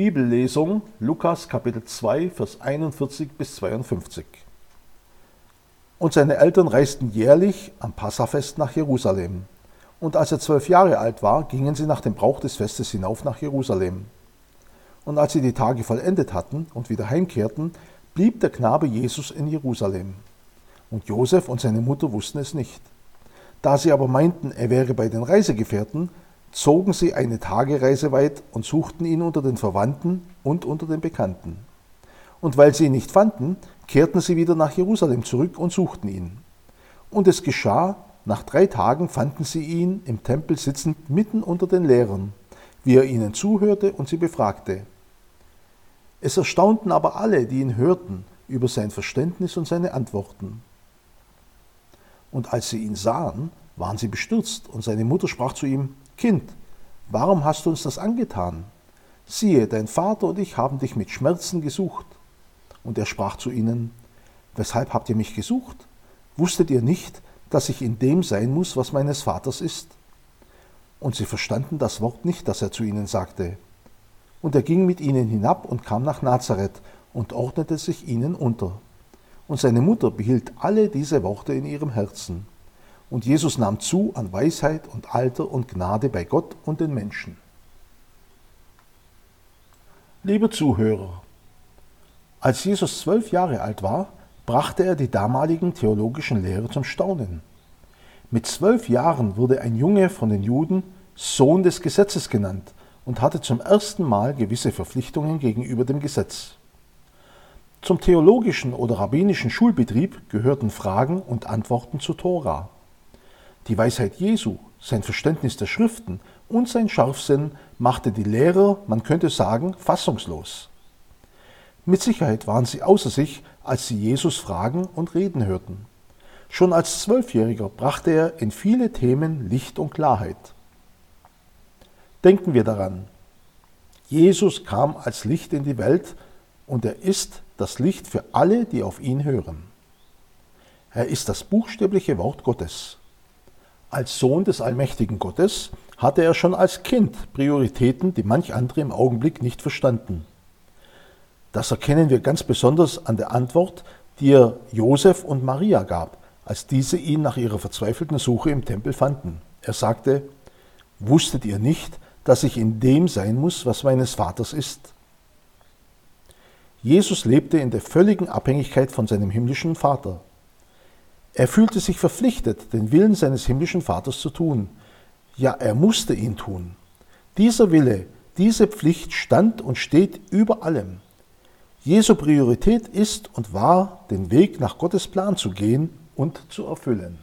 Bibellesung Lukas Kapitel 2, Vers 41 bis 52. Und seine Eltern reisten jährlich am Passafest nach Jerusalem. Und als er zwölf Jahre alt war, gingen sie nach dem Brauch des Festes hinauf nach Jerusalem. Und als sie die Tage vollendet hatten und wieder heimkehrten, blieb der Knabe Jesus in Jerusalem. Und Josef und seine Mutter wussten es nicht. Da sie aber meinten, er wäre bei den Reisegefährten, zogen sie eine Tagereise weit und suchten ihn unter den Verwandten und unter den Bekannten. Und weil sie ihn nicht fanden, kehrten sie wieder nach Jerusalem zurück und suchten ihn. Und es geschah, nach drei Tagen fanden sie ihn im Tempel sitzend mitten unter den Lehrern, wie er ihnen zuhörte und sie befragte. Es erstaunten aber alle, die ihn hörten, über sein Verständnis und seine Antworten. Und als sie ihn sahen, waren sie bestürzt, und seine Mutter sprach zu ihm, Kind, warum hast du uns das angetan? Siehe, dein Vater und ich haben dich mit Schmerzen gesucht. Und er sprach zu ihnen, Weshalb habt ihr mich gesucht? Wusstet ihr nicht, dass ich in dem sein muss, was meines Vaters ist? Und sie verstanden das Wort nicht, das er zu ihnen sagte. Und er ging mit ihnen hinab und kam nach Nazareth und ordnete sich ihnen unter. Und seine Mutter behielt alle diese Worte in ihrem Herzen. Und Jesus nahm zu an Weisheit und Alter und Gnade bei Gott und den Menschen. Liebe Zuhörer, als Jesus zwölf Jahre alt war, brachte er die damaligen theologischen Lehrer zum Staunen. Mit zwölf Jahren wurde ein Junge von den Juden Sohn des Gesetzes genannt und hatte zum ersten Mal gewisse Verpflichtungen gegenüber dem Gesetz. Zum theologischen oder rabbinischen Schulbetrieb gehörten Fragen und Antworten zur Tora. Die Weisheit Jesu, sein Verständnis der Schriften und sein Scharfsinn machte die Lehrer, man könnte sagen, fassungslos. Mit Sicherheit waren sie außer sich, als sie Jesus fragen und reden hörten. Schon als Zwölfjähriger brachte er in viele Themen Licht und Klarheit. Denken wir daran, Jesus kam als Licht in die Welt und er ist das Licht für alle, die auf ihn hören. Er ist das buchstäbliche Wort Gottes. Als Sohn des allmächtigen Gottes hatte er schon als Kind Prioritäten, die manch andere im Augenblick nicht verstanden. Das erkennen wir ganz besonders an der Antwort, die er Josef und Maria gab, als diese ihn nach ihrer verzweifelten Suche im Tempel fanden. Er sagte, Wusstet ihr nicht, dass ich in dem sein muss, was meines Vaters ist? Jesus lebte in der völligen Abhängigkeit von seinem himmlischen Vater. Er fühlte sich verpflichtet, den Willen seines himmlischen Vaters zu tun. Ja, er musste ihn tun. Dieser Wille, diese Pflicht stand und steht über allem. Jesu Priorität ist und war, den Weg nach Gottes Plan zu gehen und zu erfüllen.